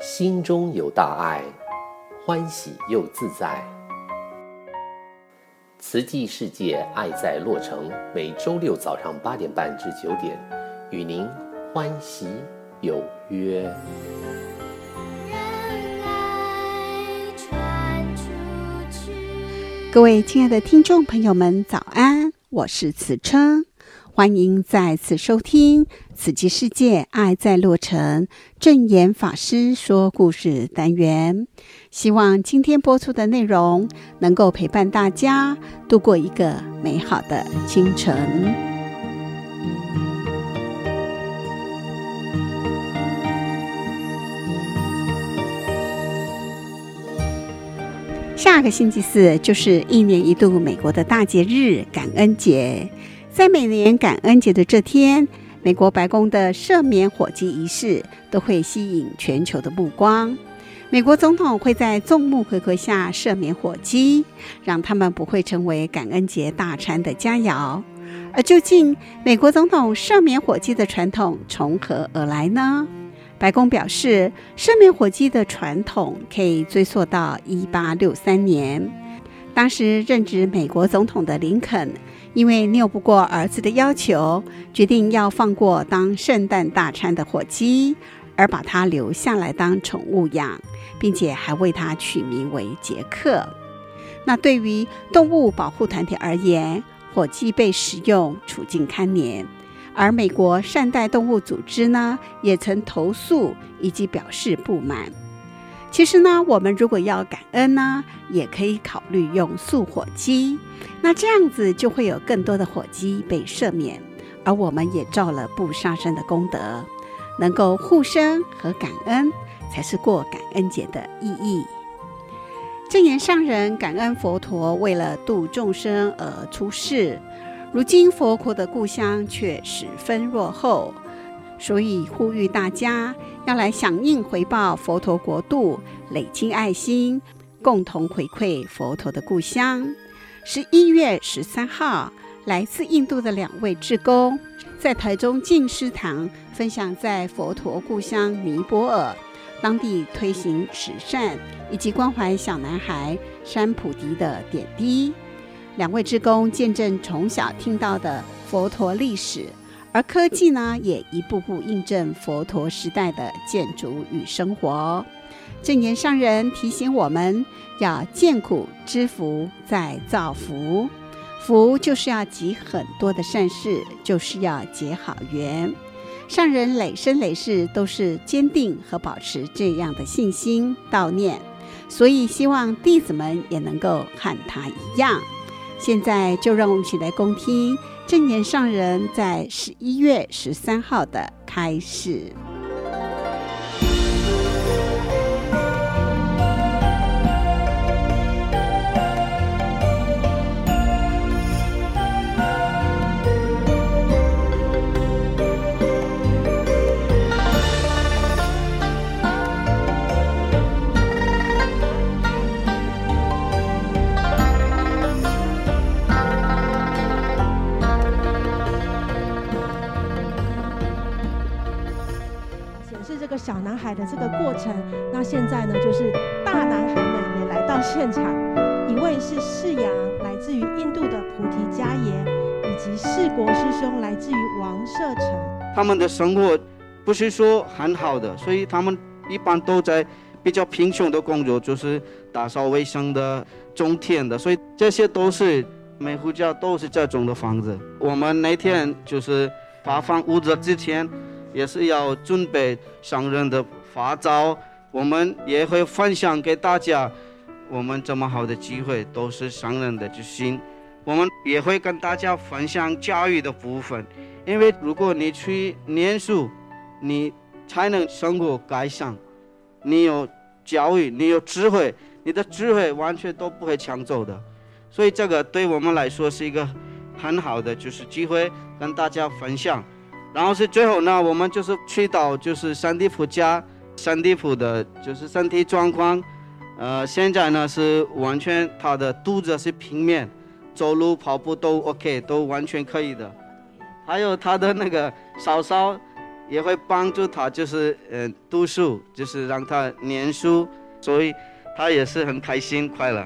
心中有大爱，欢喜又自在。慈济世界爱在洛城，每周六早上八点半至九点，与您欢喜有约。各位亲爱的听众朋友们，早安！我是慈琛，欢迎再次收听《慈济世界爱在洛城》证严法师说故事单元。希望今天播出的内容能够陪伴大家度过一个美好的清晨。下个星期四就是一年一度美国的大节日——感恩节。在每年感恩节的这天，美国白宫的赦免火鸡仪式都会吸引全球的目光。美国总统会在众目睽睽下赦免火鸡，让他们不会成为感恩节大餐的佳肴。而究竟美国总统赦免火鸡的传统从何而来呢？白宫表示，赦免火鸡的传统可以追溯到一八六三年。当时任职美国总统的林肯，因为拗不过儿子的要求，决定要放过当圣诞大餐的火鸡，而把它留下来当宠物养，并且还为它取名为杰克。那对于动物保护团体而言，火鸡被食用，处境堪怜。而美国善待动物组织呢，也曾投诉以及表示不满。其实呢，我们如果要感恩呢，也可以考虑用素火鸡，那这样子就会有更多的火鸡被赦免，而我们也造了不杀生的功德，能够护生和感恩，才是过感恩节的意义。正言上人感恩佛陀为了度众生而出世。如今佛陀的故乡却十分落后，所以呼吁大家要来响应回报佛陀国度，累积爱心，共同回馈佛陀的故乡。十一月十三号，来自印度的两位志工在台中静思堂分享在佛陀故乡尼泊尔当地推行慈善以及关怀小男孩山普迪的点滴。两位志工见证从小听到的佛陀历史，而科技呢，也一步步印证佛陀时代的建筑与生活。证严上人提醒我们要见苦知福，再造福。福就是要积很多的善事，就是要结好缘。上人累生累世都是坚定和保持这样的信心悼念，所以希望弟子们也能够和他一样。现在就让我们一起来恭听正言上人在十一月十三号的开小男孩的这个过程，那现在呢，就是大男孩们也来到现场。一位是世阳，来自于印度的菩提迦耶，以及世国师兄，来自于王舍城。他们的生活不是说很好的，所以他们一般都在比较贫穷的工作，就是打扫卫生的、种田的，所以这些都是每户家都是这种的房子。我们那天就是发放物资之前。也是要准备上人的法招，我们也会分享给大家。我们这么好的机会，都是上人的之心。我们也会跟大家分享教育的部分，因为如果你去念书，你才能生活改善。你有教育，你有智慧，你的智慧完全都不会抢走的。所以这个对我们来说是一个很好的就是机会，跟大家分享。然后是最后呢，我们就是去到就是三地普家，三地普的就是身体状况，呃，现在呢是完全他的肚子是平面，走路跑步都 OK，都完全可以的。还有他的那个嫂嫂也会帮助他，就是嗯读书，就是让他念书，所以他也是很开心快乐。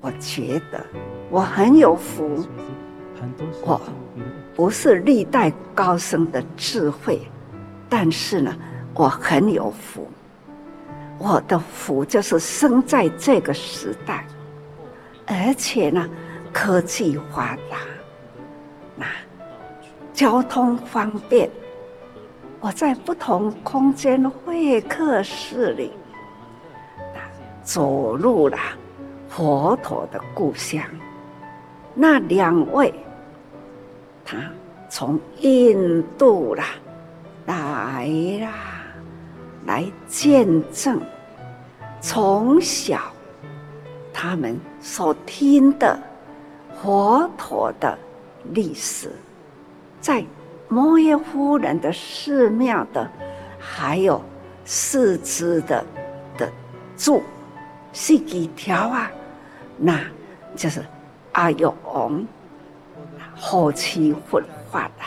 我觉得我很有福，我不是历代高僧的智慧，但是呢，我很有福。我的福就是生在这个时代，而且呢，科技发达，那交通方便。我在不同空间会客室里，走入了佛陀的故乡。那两位，他从印度啦来啦。来见证从小他们所听的佛陀的历史，在摩耶夫人的寺庙的，还有四支的的柱，是几条啊？那就是阿育王后期复发的，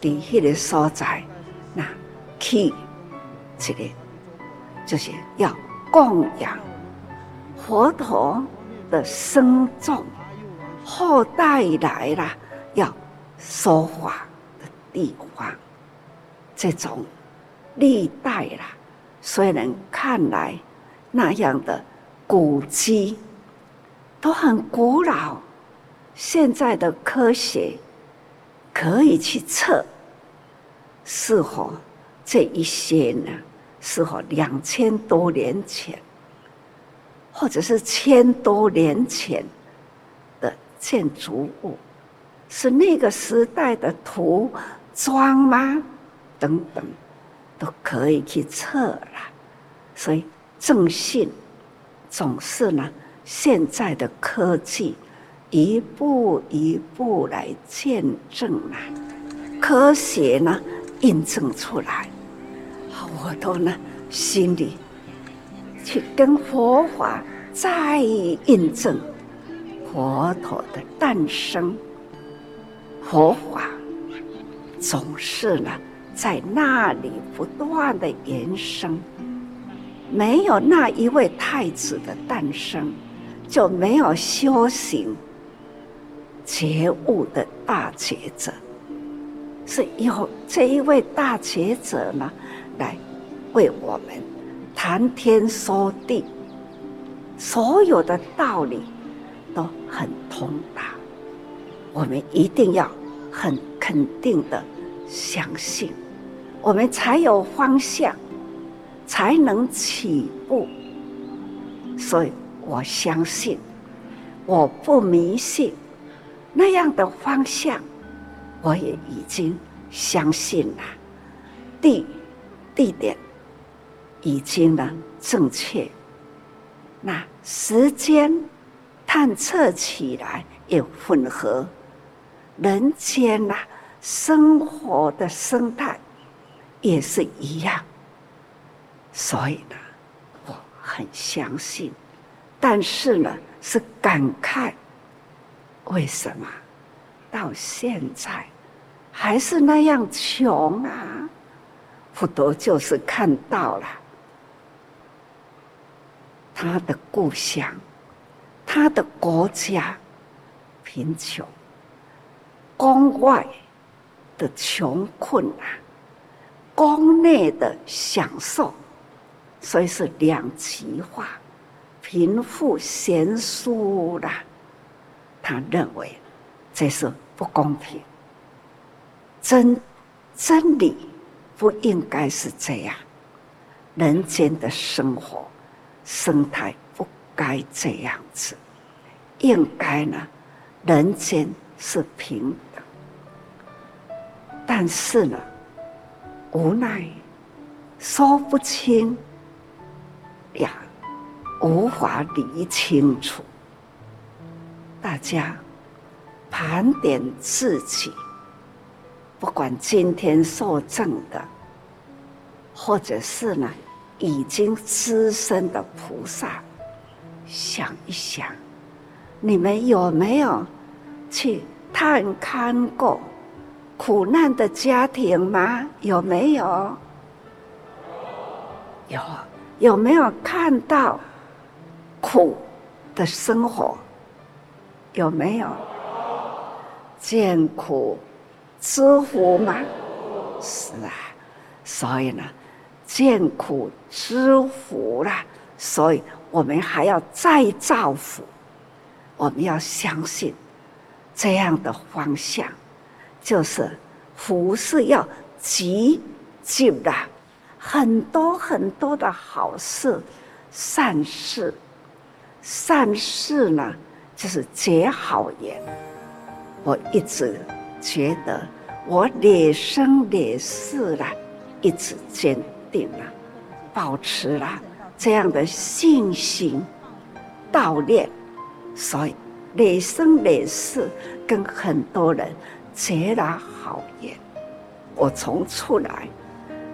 在那个所在，那去。这个就是要供养佛陀的僧众，后代来了要说法的地方。这种历代啦，虽然看来那样的古迹都很古老，现在的科学可以去测是否这一些呢？是否两千多年前，或者是千多年前的建筑物，是那个时代的土砖吗？等等，都可以去测了。所以正信总是呢，现在的科技一步一步来见证啊，科学呢印证出来。我都呢，心里去跟佛法再印证佛陀的诞生，佛法总是呢在那里不断的延伸，没有那一位太子的诞生，就没有修行觉悟的大觉者，是有这一位大觉者呢来。为我们谈天说地，所有的道理都很通达，我们一定要很肯定的相信，我们才有方向，才能起步。所以我相信，我不迷信那样的方向，我也已经相信了。地地点。已经呢正确，那时间探测起来也吻合，人间呐生活的生态也是一样，所以呢我很相信，但是呢是感慨，为什么到现在还是那样穷啊？佛陀就是看到了。他的故乡，他的国家贫穷，宫外的穷困啊，宫内的享受，所以是两极化，贫富悬殊啦。他认为这是不公平，真真理不应该是这样，人间的生活。生态不该这样子，应该呢，人间是平等。但是呢，无奈说不清呀，无法理清楚。大家盘点自己，不管今天受证的，或者是呢。已经资深的菩萨，想一想，你们有没有去探看过苦难的家庭吗？有没有？有，有没有看到苦的生活？有没有？见苦知福吗？是啊，所以呢，见苦知福啦，所以我们还要再造福，我们要相信这样的方向。就是福是要积聚的很多很多的好事、善事。善事呢，就是结好缘。我一直觉得，我累生累世了，一直坚定了，保持了这样的信心悼念，所以累生累世跟很多人。结了好缘，我从出来，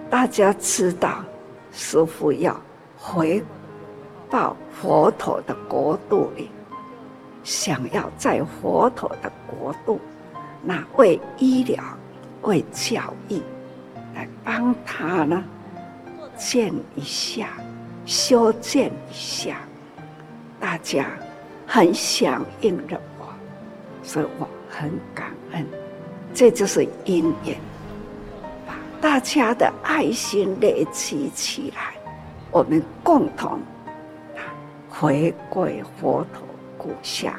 大家知道，师父要回到佛陀的国度里，想要在佛陀的国度，那为医疗、为教育，来帮他呢，建一下、修建一下，大家很响应着我，所以我很感恩。这就是因缘，把大家的爱心累积起来，我们共同回归佛陀故乡，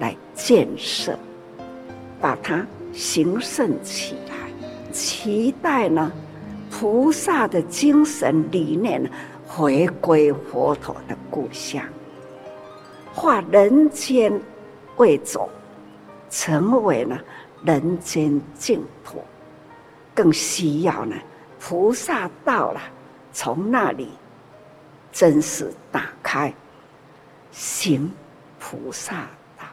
来建设，把它兴盛起来，期待呢菩萨的精神理念回归佛陀的故乡，化人间为种，成为了。人间净土，更需要呢。菩萨到了，从那里真实打开，行菩萨道。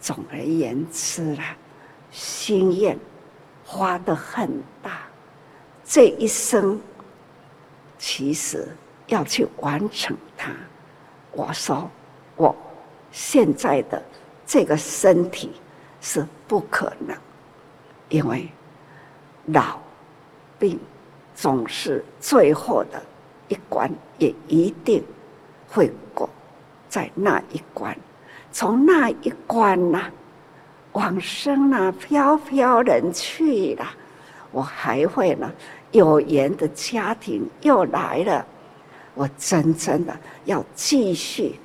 总而言之啦，心愿花得很大，这一生其实要去完成它。我说，我现在的这个身体。是不可能，因为老病总是最后的一关，也一定会过在那一关。从那一关呐、往生啊，飘飘人去了。我还会呢，有缘的家庭又来了，我真正的要继续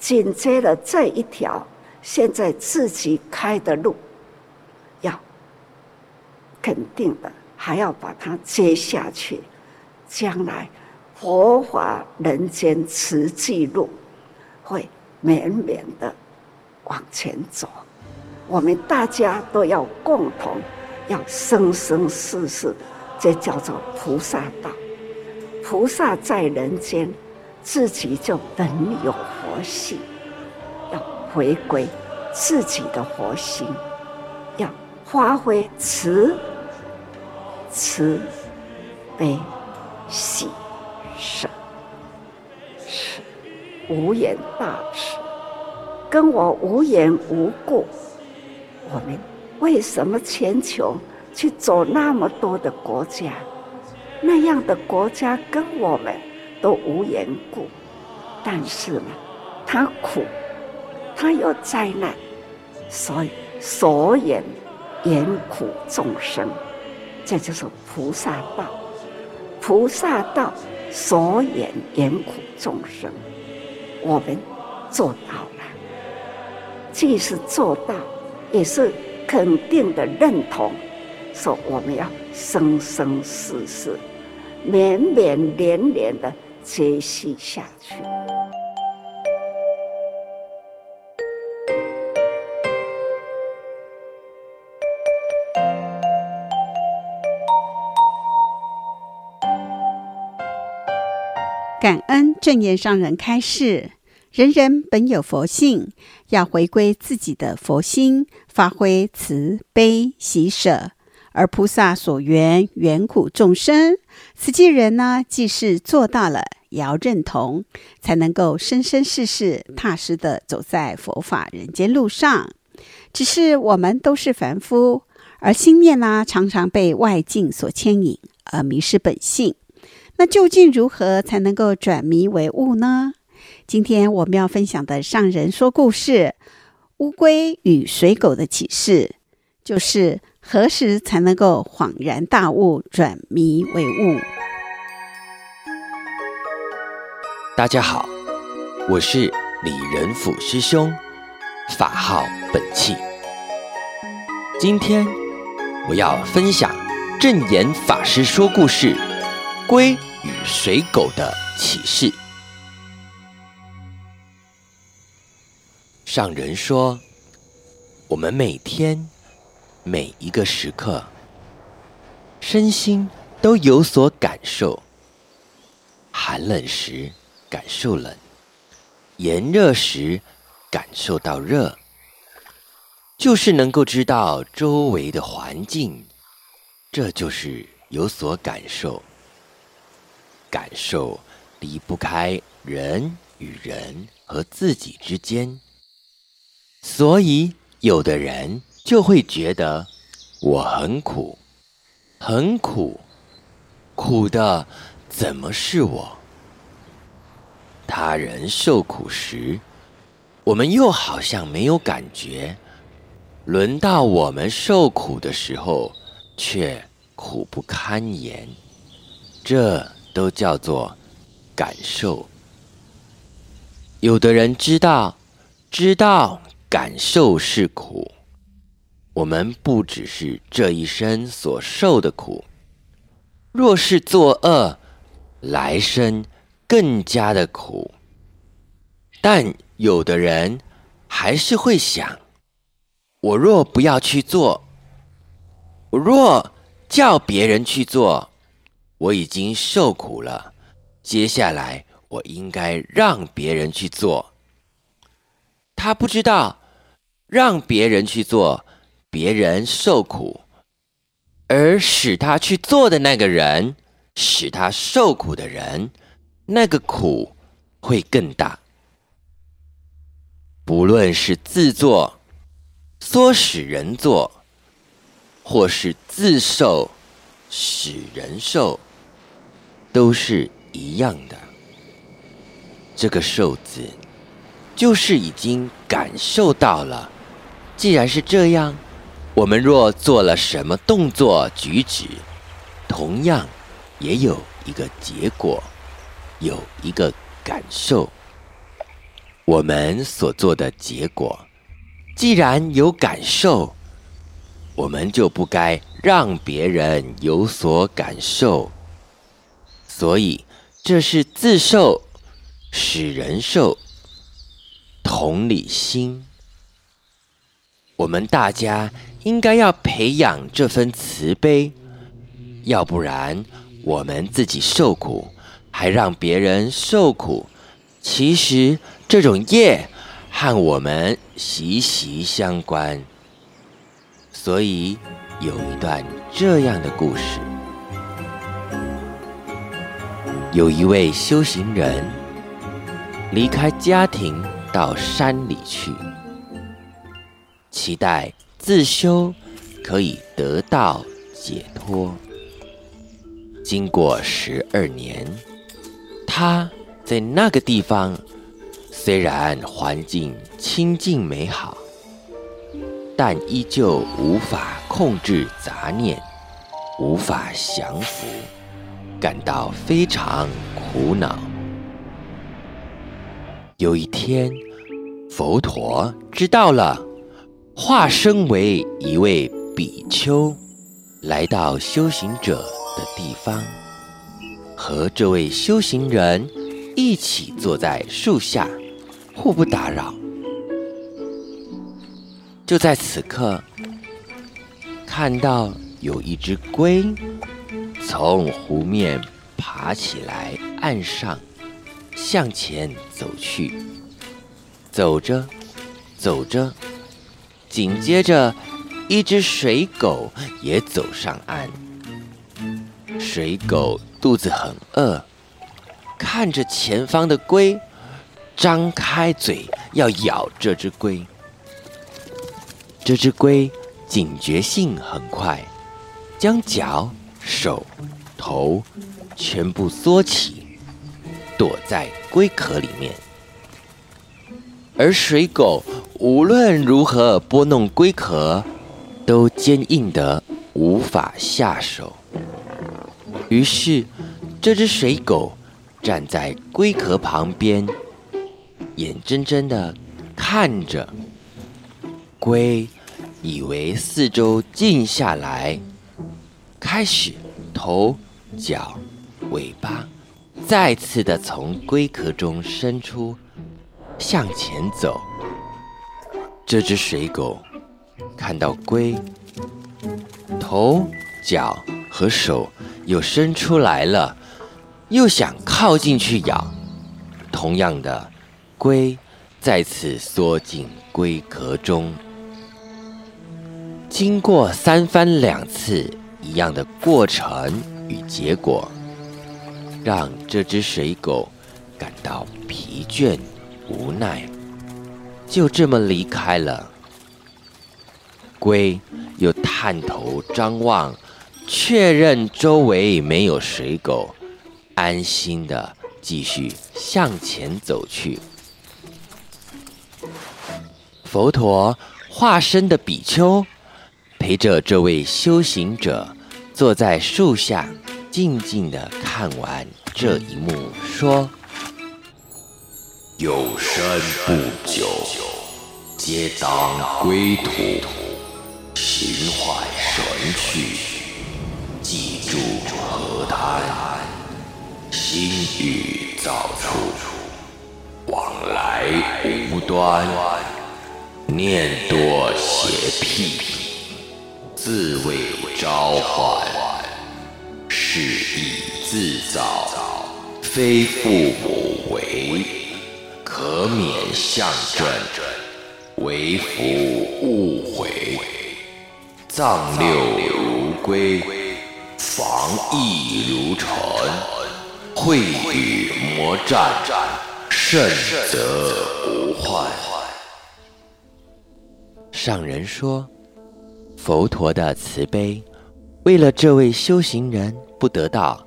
紧接着这一条。现在自己开的路，要肯定的，还要把它接下去。将来佛法人间慈济路，会绵绵的往前走。我们大家都要共同，要生生世世，这叫做菩萨道。菩萨在人间，自己就本有佛性。要回归自己的佛心，要发挥慈、慈悲、喜、舍、是无缘大慈，跟我无缘无故。我们为什么全球去走那么多的国家？那样的国家跟我们都无缘故，但是呢，他苦。他有灾难，所以所言言苦众生，这就是菩萨道。菩萨道所言言苦众生，我们做到了。既是做到，也是肯定的认同，说我们要生生世世、绵绵连连的接续下去。感恩证严上人开示：人人本有佛性，要回归自己的佛心，发挥慈悲喜舍。而菩萨所缘缘苦众生，此际人呢，既是做到了，也要认同，才能够生生世世踏实地走在佛法人间路上。只是我们都是凡夫，而心念呢，常常被外境所牵引，而迷失本性。那究竟如何才能够转迷为悟呢？今天我们要分享的上人说故事《乌龟与水狗的启示》，就是何时才能够恍然大悟、转迷为悟？大家好，我是李仁甫师兄，法号本契。今天我要分享证言法师说故事《龟与水狗的启示》。上人说，我们每天每一个时刻，身心都有所感受。寒冷时感受冷，炎热时感受到热。就是能够知道周围的环境，这就是有所感受。感受离不开人与人和自己之间，所以有的人就会觉得我很苦，很苦，苦的怎么是我？他人受苦时，我们又好像没有感觉。轮到我们受苦的时候，却苦不堪言，这都叫做感受。有的人知道，知道感受是苦，我们不只是这一生所受的苦，若是作恶，来生更加的苦。但有的人还是会想。我若不要去做，我若叫别人去做，我已经受苦了。接下来我应该让别人去做。他不知道，让别人去做，别人受苦，而使他去做的那个人，使他受苦的人，那个苦会更大。不论是自作。唆使人做，或是自受，使人受，都是一样的。这个“受”字，就是已经感受到了。既然是这样，我们若做了什么动作举止，同样也有一个结果，有一个感受。我们所做的结果。既然有感受，我们就不该让别人有所感受。所以，这是自受，使人受。同理心，我们大家应该要培养这份慈悲，要不然我们自己受苦，还让别人受苦。其实这种业。和我们息息相关，所以有一段这样的故事：有一位修行人离开家庭到山里去，期待自修可以得到解脱。经过十二年，他在那个地方。虽然环境清净美好，但依旧无法控制杂念，无法降服，感到非常苦恼。有一天，佛陀知道了，化身为一位比丘，来到修行者的地方，和这位修行人一起坐在树下。互不打扰。就在此刻，看到有一只龟从湖面爬起来，岸上向前走去。走着，走着，紧接着一只水狗也走上岸。水狗肚子很饿，看着前方的龟。张开嘴要咬这只龟，这只龟警觉性很快，将脚、手、头全部缩起，躲在龟壳里面。而水狗无论如何拨弄龟壳，都坚硬得无法下手。于是，这只水狗站在龟壳旁边，眼睁睁地看着。龟以为四周静下来，开始头、脚、尾巴再次地从龟壳中伸出，向前走。这只水狗看到龟头、脚和手又伸出来了，又想靠近去咬。同样的，龟再次缩进龟壳中。经过三番两次一样的过程与结果，让这只水狗感到疲倦无奈，就这么离开了。龟又探头张望，确认周围没有水狗，安心的继续向前走去。佛陀化身的比丘。陪着这位修行者坐在树下，静静的看完这一幕，说：“有生不久，皆当归土，心怀神去，记住河滩，心欲造处，往来无端，念多邪僻。”自为召唤，是以自造，非父母为，可免相证，为福勿悔。藏六如归，防疫如尘，会与魔战，胜则无患。上人说。佛陀的慈悲，为了这位修行人不得道，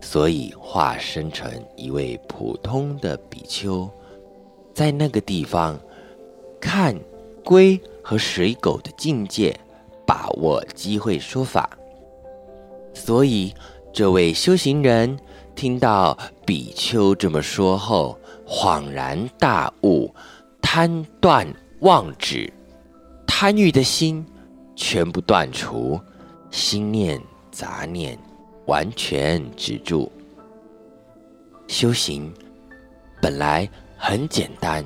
所以化身成一位普通的比丘，在那个地方看龟和水狗的境界，把握机会说法。所以这位修行人听到比丘这么说后，恍然大悟，贪断妄执，贪欲的心。全部断除，心念杂念完全止住。修行本来很简单，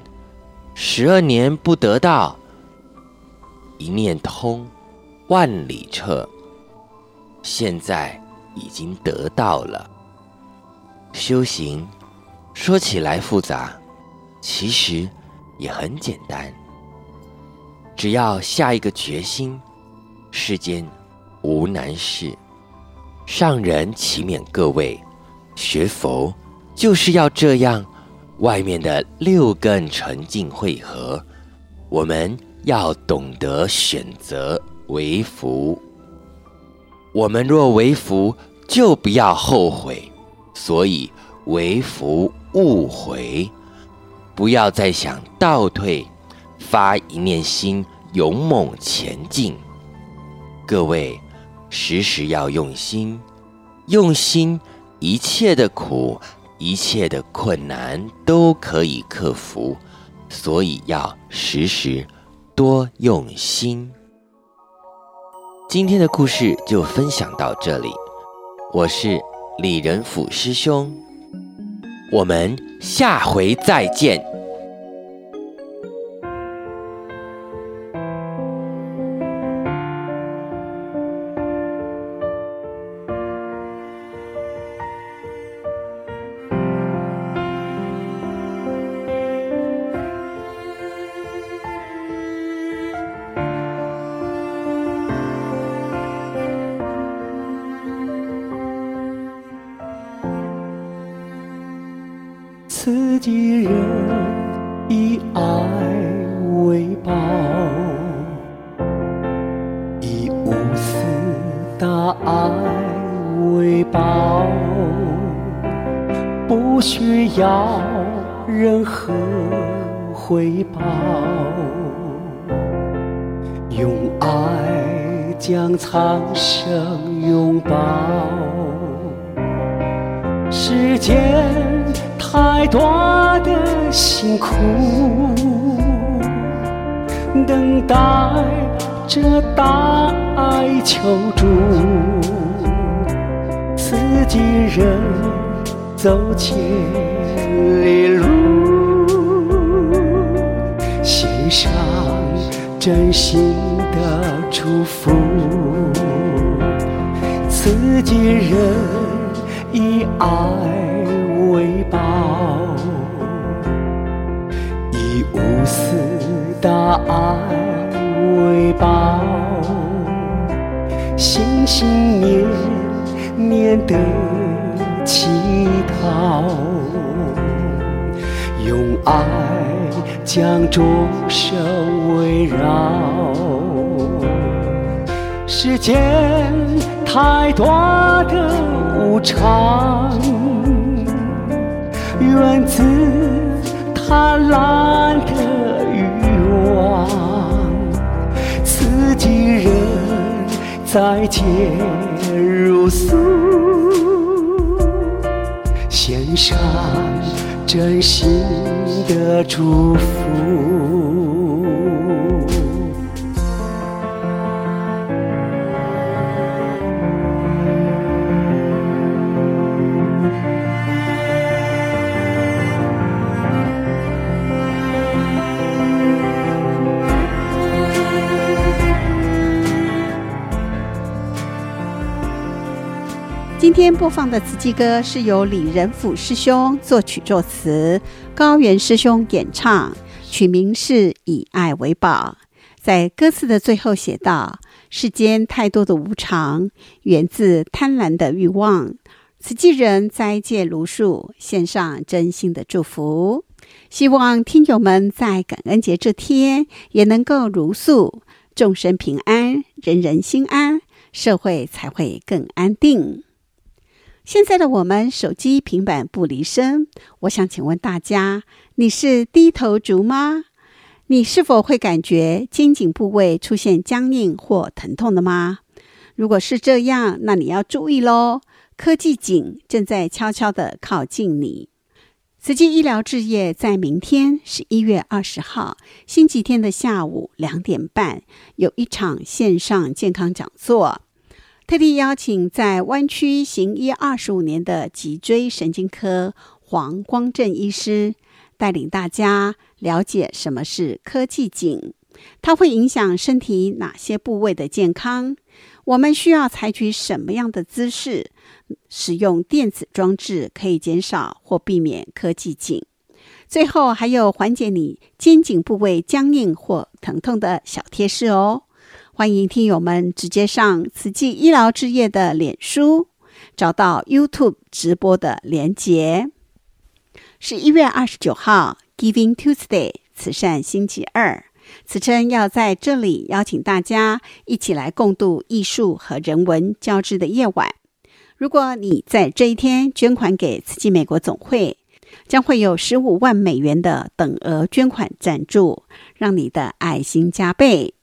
十二年不得道，一念通，万里彻。现在已经得到了。修行说起来复杂，其实也很简单，只要下一个决心。世间无难事，上人祈勉各位，学佛就是要这样，外面的六根沉静汇合，我们要懂得选择为福。我们若为福，就不要后悔，所以为福勿回，不要再想倒退，发一念心，勇猛前进。各位，时时要用心，用心，一切的苦，一切的困难都可以克服，所以要时时多用心。今天的故事就分享到这里，我是李仁甫师兄，我们下回再见。世间太多的辛苦，等待着大爱求助，自己人走千里路，献上真心的祝福，自己人爱为宝，以无私大爱。为宝，心心念念的祈祷，用爱将众生围绕。世间太多的无常，源自贪婪的欲望。自己人再见如素，献上真心的祝福。天播放的慈济歌是由李仁甫师兄作曲作词，高原师兄演唱，曲名是《以爱为宝》。在歌词的最后写道：“世间太多的无常，源自贪婪的欲望。慈济人斋戒如数，献上真心的祝福。希望听友们在感恩节这天也能够如素，众生平安，人人心安，社会才会更安定。”现在的我们手机、平板不离身。我想请问大家，你是低头族吗？你是否会感觉肩颈部位出现僵硬或疼痛的吗？如果是这样，那你要注意喽，科技颈正在悄悄地靠近你。慈济医疗置业在明天十一月二十号星期天的下午两点半有一场线上健康讲座。特地邀请在湾区行医二十五年的脊椎神经科黄光正医师，带领大家了解什么是科技颈，它会影响身体哪些部位的健康，我们需要采取什么样的姿势，使用电子装置可以减少或避免科技颈。最后还有缓解你肩颈部位僵硬或疼痛的小贴士哦。欢迎听友们直接上慈济医疗志业的脸书，找到 YouTube 直播的连结。十一月二十九号，Giving Tuesday，慈善星期二，慈称要在这里邀请大家一起来共度艺术和人文交织的夜晚。如果你在这一天捐款给慈济美国总会，将会有十五万美元的等额捐款赞助，让你的爱心加倍。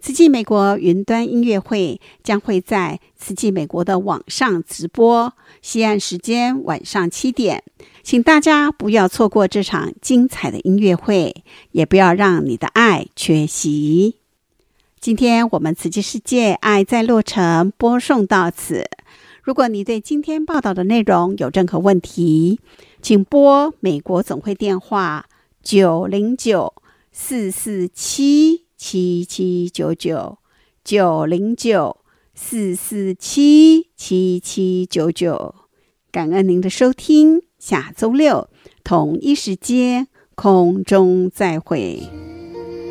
慈济美国云端音乐会将会在慈济美国的网上直播，西岸时间晚上七点，请大家不要错过这场精彩的音乐会，也不要让你的爱缺席。今天我们慈济世界爱在洛城播送到此。如果你对今天报道的内容有任何问题，请拨美国总会电话九零九四四七。七七九九九零九四四七七七九九，感恩您的收听，下周六同一时间空中再会。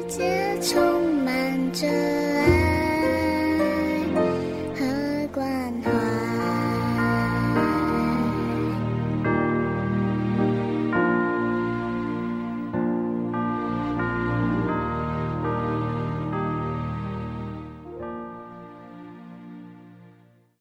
世界充满着